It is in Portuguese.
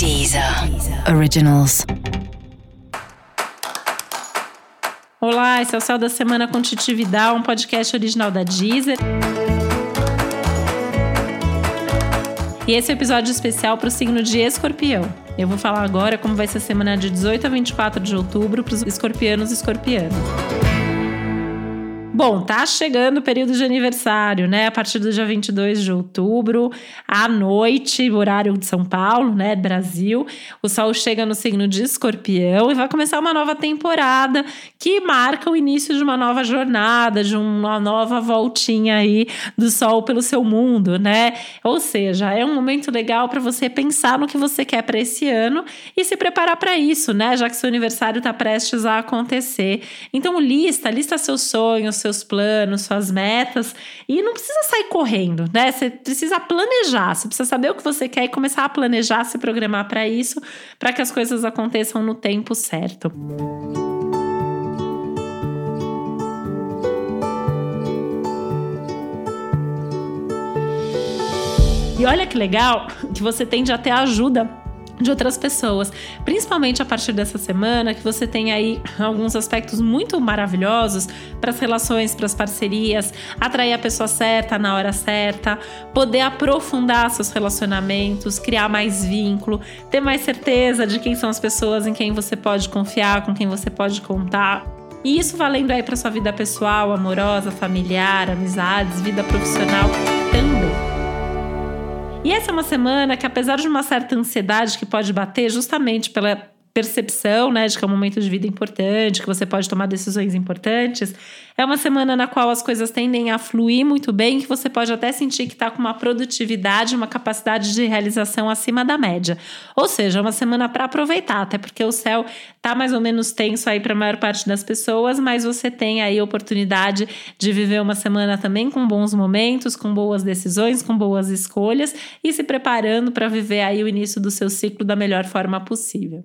Deezer Originals. Olá, esse é o Céu da Semana com Titi Vidal, um podcast original da Deezer. E esse é o episódio especial para o signo de Escorpião. Eu vou falar agora como vai ser a semana de 18 a 24 de outubro para os escorpianos e escorpianas. Bom, tá chegando o período de aniversário, né? A partir do dia 22 de outubro, à noite, horário de São Paulo, né? Brasil. O Sol chega no signo de Escorpião e vai começar uma nova temporada que marca o início de uma nova jornada, de uma nova voltinha aí do Sol pelo seu mundo, né? Ou seja, é um momento legal para você pensar no que você quer para esse ano e se preparar para isso, né? Já que seu aniversário está prestes a acontecer. Então, lista, lista seus sonhos, seus planos, suas metas. E não precisa sair correndo, né? Você precisa planejar, você precisa saber o que você quer e começar a planejar, se programar para isso, para que as coisas aconteçam no tempo certo. E olha que legal que você tende a ter ajuda de outras pessoas, principalmente a partir dessa semana, que você tem aí alguns aspectos muito maravilhosos para as relações, para as parcerias, atrair a pessoa certa na hora certa, poder aprofundar seus relacionamentos, criar mais vínculo, ter mais certeza de quem são as pessoas em quem você pode confiar, com quem você pode contar. E isso valendo aí para sua vida pessoal, amorosa, familiar, amizades, vida profissional. E essa é uma semana que, apesar de uma certa ansiedade que pode bater, justamente pela percepção, né, de que é um momento de vida importante, que você pode tomar decisões importantes, é uma semana na qual as coisas tendem a fluir muito bem, que você pode até sentir que está com uma produtividade, uma capacidade de realização acima da média. Ou seja, é uma semana para aproveitar, até porque o céu está mais ou menos tenso aí para a maior parte das pessoas, mas você tem aí a oportunidade de viver uma semana também com bons momentos, com boas decisões, com boas escolhas e se preparando para viver aí o início do seu ciclo da melhor forma possível.